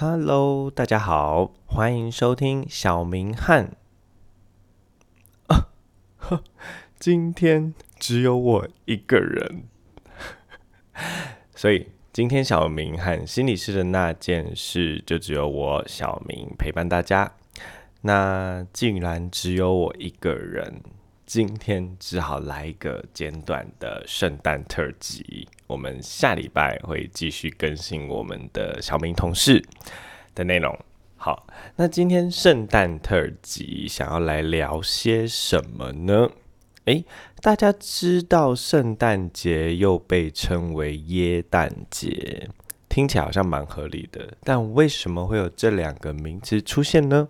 Hello，大家好，欢迎收听小明汉。今天只有我一个人，所以今天小明和心理师的那件事，就只有我小明陪伴大家。那既然只有我一个人。今天只好来一个简短的圣诞特辑。我们下礼拜会继续更新我们的小明同事的内容。好，那今天圣诞特辑想要来聊些什么呢？诶，大家知道圣诞节又被称为耶诞节，听起来好像蛮合理的。但为什么会有这两个名词出现呢？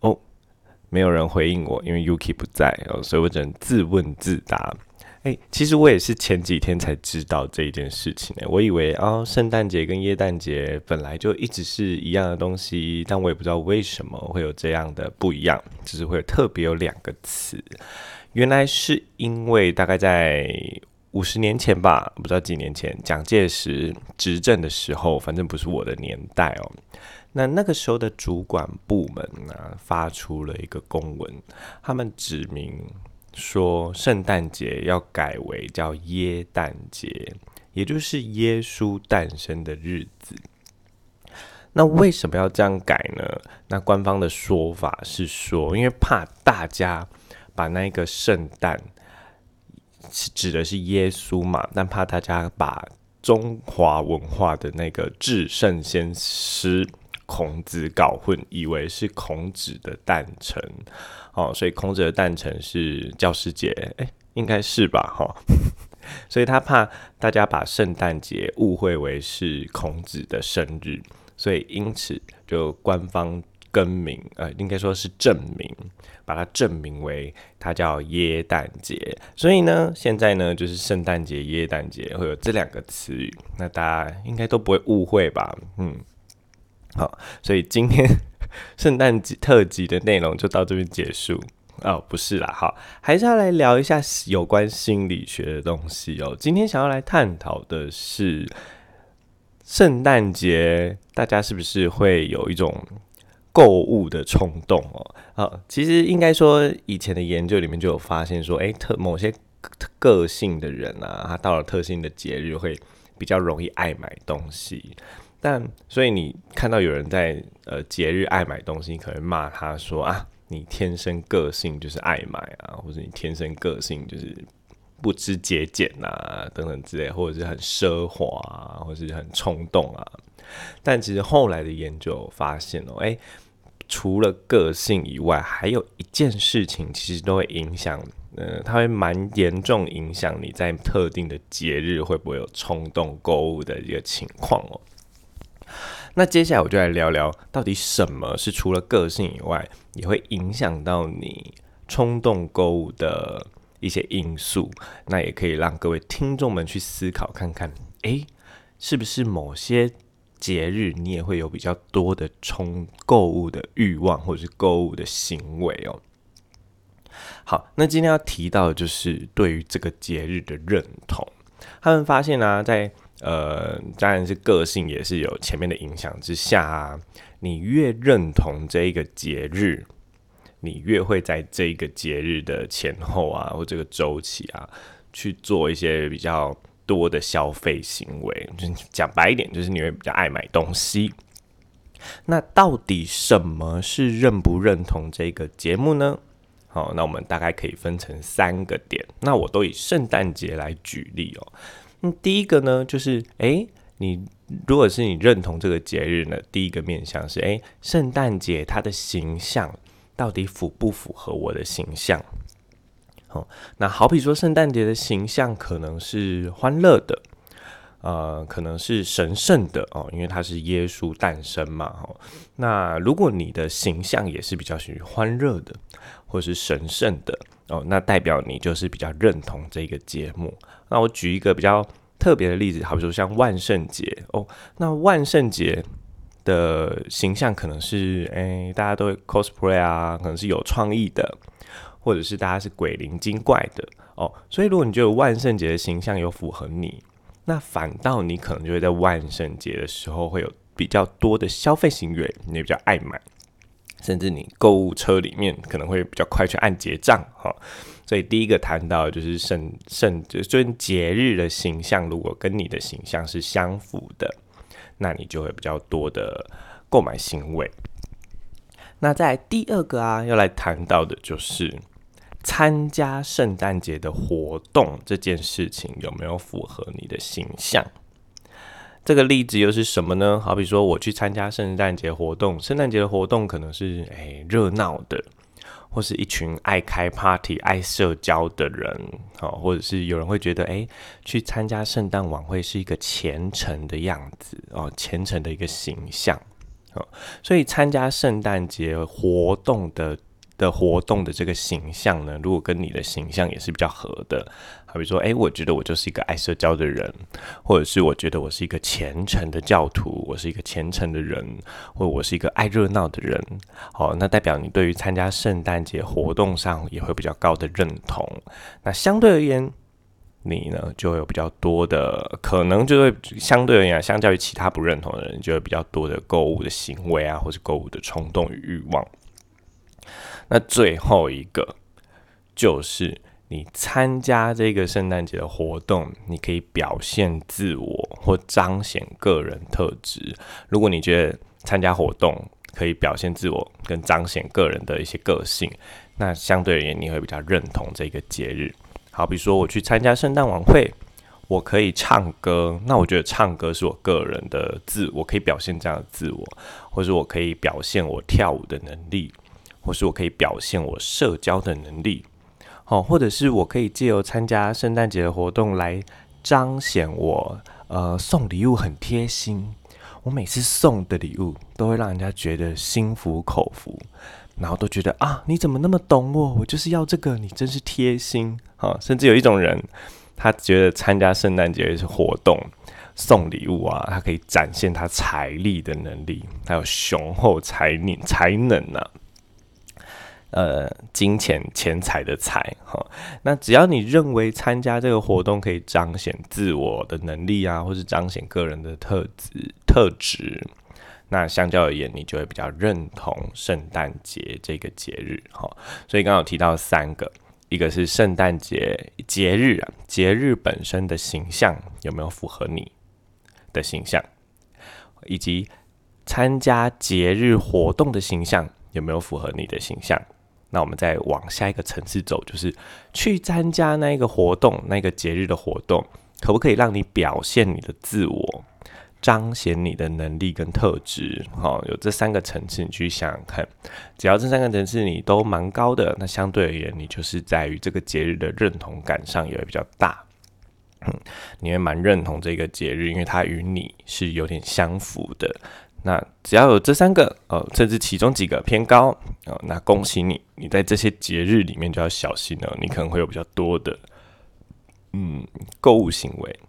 哦没有人回应我，因为 Yuki 不在哦，所以我只能自问自答。哎，其实我也是前几天才知道这一件事情呢。我以为哦，圣诞节跟耶诞节本来就一直是一样的东西，但我也不知道为什么会有这样的不一样，就是会有特别有两个词。原来是因为大概在五十年前吧，不知道几年前，蒋介石执政的时候，反正不是我的年代哦。那那个时候的主管部门呢，发出了一个公文，他们指明说，圣诞节要改为叫耶诞节，也就是耶稣诞生的日子。那为什么要这样改呢？那官方的说法是说，因为怕大家把那个圣诞指的是耶稣嘛，但怕大家把中华文化的那个至圣先师。孔子搞混，以为是孔子的诞辰，哦，所以孔子的诞辰是教师节，哎，应该是吧，哈，所以他怕大家把圣诞节误会为是孔子的生日，所以因此就官方更名，呃，应该说是证明，把它证明为它叫耶诞节，所以呢，现在呢就是圣诞节、耶诞节会有这两个词语，那大家应该都不会误会吧，嗯。好，所以今天 圣诞节特辑的内容就到这边结束哦，不是啦，好，还是要来聊一下有关心理学的东西哦。今天想要来探讨的是圣诞节，大家是不是会有一种购物的冲动哦？啊，其实应该说以前的研究里面就有发现说，哎，特某些个性的人啊，他到了特性的节日会比较容易爱买东西。但所以你看到有人在呃节日爱买东西，你可能骂他说啊，你天生个性就是爱买啊，或者你天生个性就是不知节俭啊等等之类，或者是很奢华啊，或者是很冲动啊。但其实后来的研究发现哦，诶，除了个性以外，还有一件事情其实都会影响，呃，它会蛮严重影响你在特定的节日会不会有冲动购物的一个情况哦。那接下来我就来聊聊，到底什么是除了个性以外，也会影响到你冲动购物的一些因素。那也可以让各位听众们去思考看看，诶，是不是某些节日你也会有比较多的冲购物的欲望，或者是购物的行为哦？好，那今天要提到的就是对于这个节日的认同。他们发现呢，在呃，当然是个性也是有前面的影响之下啊，你越认同这一个节日，你越会在这个节日的前后啊，或这个周期啊，去做一些比较多的消费行为。就讲白一点，就是你会比较爱买东西。那到底什么是认不认同这个节目呢？好，那我们大概可以分成三个点。那我都以圣诞节来举例哦。那第一个呢，就是诶，你如果是你认同这个节日呢，第一个面向是诶，圣诞节它的形象到底符不符合我的形象？那好比说圣诞节的形象可能是欢乐的，呃，可能是神圣的哦，因为它是耶稣诞生嘛。哈，那如果你的形象也是比较属于欢乐的，或是神圣的。哦，那代表你就是比较认同这个节目。那我举一个比较特别的例子，好比说像万圣节哦，那万圣节的形象可能是，哎，大家都会 cosplay 啊，可能是有创意的，或者是大家是鬼灵精怪的哦。所以如果你觉得万圣节的形象有符合你，那反倒你可能就会在万圣节的时候会有比较多的消费行为，你也比较爱买，甚至你购物车里面可能会比较快去按结账哈。所以第一个谈到就是圣圣就是节日的形象，如果跟你的形象是相符的，那你就会比较多的购买行为。那在第二个啊，要来谈到的就是参加圣诞节的活动这件事情有没有符合你的形象？这个例子又是什么呢？好比说我去参加圣诞节活动，圣诞节的活动可能是诶热闹的。或是一群爱开 party、爱社交的人，哦，或者是有人会觉得，哎，去参加圣诞晚会是一个虔诚的样子，哦，虔诚的一个形象，哦，所以参加圣诞节活动的。的活动的这个形象呢，如果跟你的形象也是比较合的，好比说，哎，我觉得我就是一个爱社交的人，或者是我觉得我是一个虔诚的教徒，我是一个虔诚的人，或者我是一个爱热闹的人，哦，那代表你对于参加圣诞节活动上也会比较高的认同。那相对而言，你呢就会有比较多的可能，就会相对而言，相较于其他不认同的人，就有比较多的购物的行为啊，或是购物的冲动与欲望。那最后一个就是你参加这个圣诞节的活动，你可以表现自我或彰显个人特质。如果你觉得参加活动可以表现自我跟彰显个人的一些个性，那相对而言你会比较认同这个节日。好比说我去参加圣诞晚会，我可以唱歌，那我觉得唱歌是我个人的自我，可以表现这样的自我，或者我可以表现我跳舞的能力。或是我可以表现我社交的能力，好，或者是我可以借由参加圣诞节的活动来彰显我呃送礼物很贴心，我每次送的礼物都会让人家觉得心服口服，然后都觉得啊你怎么那么懂我，我就是要这个，你真是贴心啊！甚至有一种人，他觉得参加圣诞节是活动送礼物啊，他可以展现他财力的能力，还有雄厚财力才能呢。呃，金钱钱财的财哈，那只要你认为参加这个活动可以彰显自我的能力啊，或是彰显个人的特质特质，那相较而言，你就会比较认同圣诞节这个节日哈。所以刚刚提到三个，一个是圣诞节节日啊，节日本身的形象有没有符合你的形象，以及参加节日活动的形象有没有符合你的形象。那我们再往下一个层次走，就是去参加那一个活动、那个节日的活动，可不可以让你表现你的自我，彰显你的能力跟特质？哈，有这三个层次，你去想想看，只要这三个层次你都蛮高的，那相对而言，你就是在于这个节日的认同感上也会比较大。你会蛮认同这个节日，因为它与你是有点相符的。那只要有这三个，呃，甚至其中几个偏高，哦，那恭喜你，你在这些节日里面就要小心了，你可能会有比较多的，嗯，购物行为。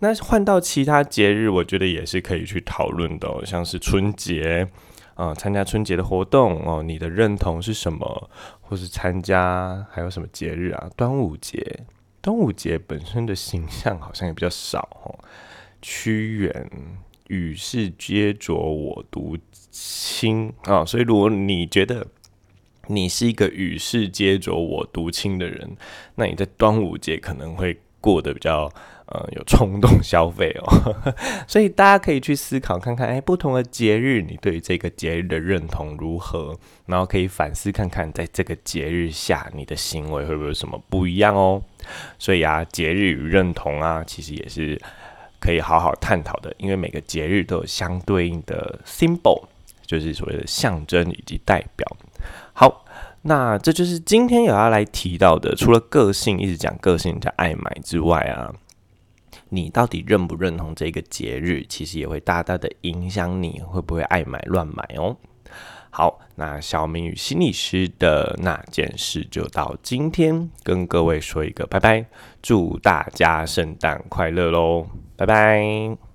那换到其他节日，我觉得也是可以去讨论的，像是春节，啊，参加春节的活动，哦，你的认同是什么？或是参加还有什么节日啊？端午节，端午节本身的形象好像也比较少，哦，屈原。与世皆浊我独清啊，所以如果你觉得你是一个与世皆浊我独清的人，那你在端午节可能会过得比较呃有冲动消费哦。所以大家可以去思考看看，哎，不同的节日，你对于这个节日的认同如何？然后可以反思看看，在这个节日下，你的行为会不会有什么不一样哦？所以啊，节日与认同啊，其实也是。可以好好探讨的，因为每个节日都有相对应的 symbol，就是所谓的象征以及代表。好，那这就是今天有要来提到的。除了个性一直讲个性加爱买之外啊，你到底认不认同这个节日，其实也会大大的影响你会不会爱买乱买哦。好，那小明与心理师的那件事就到今天，跟各位说一个拜拜，祝大家圣诞快乐喽！拜拜。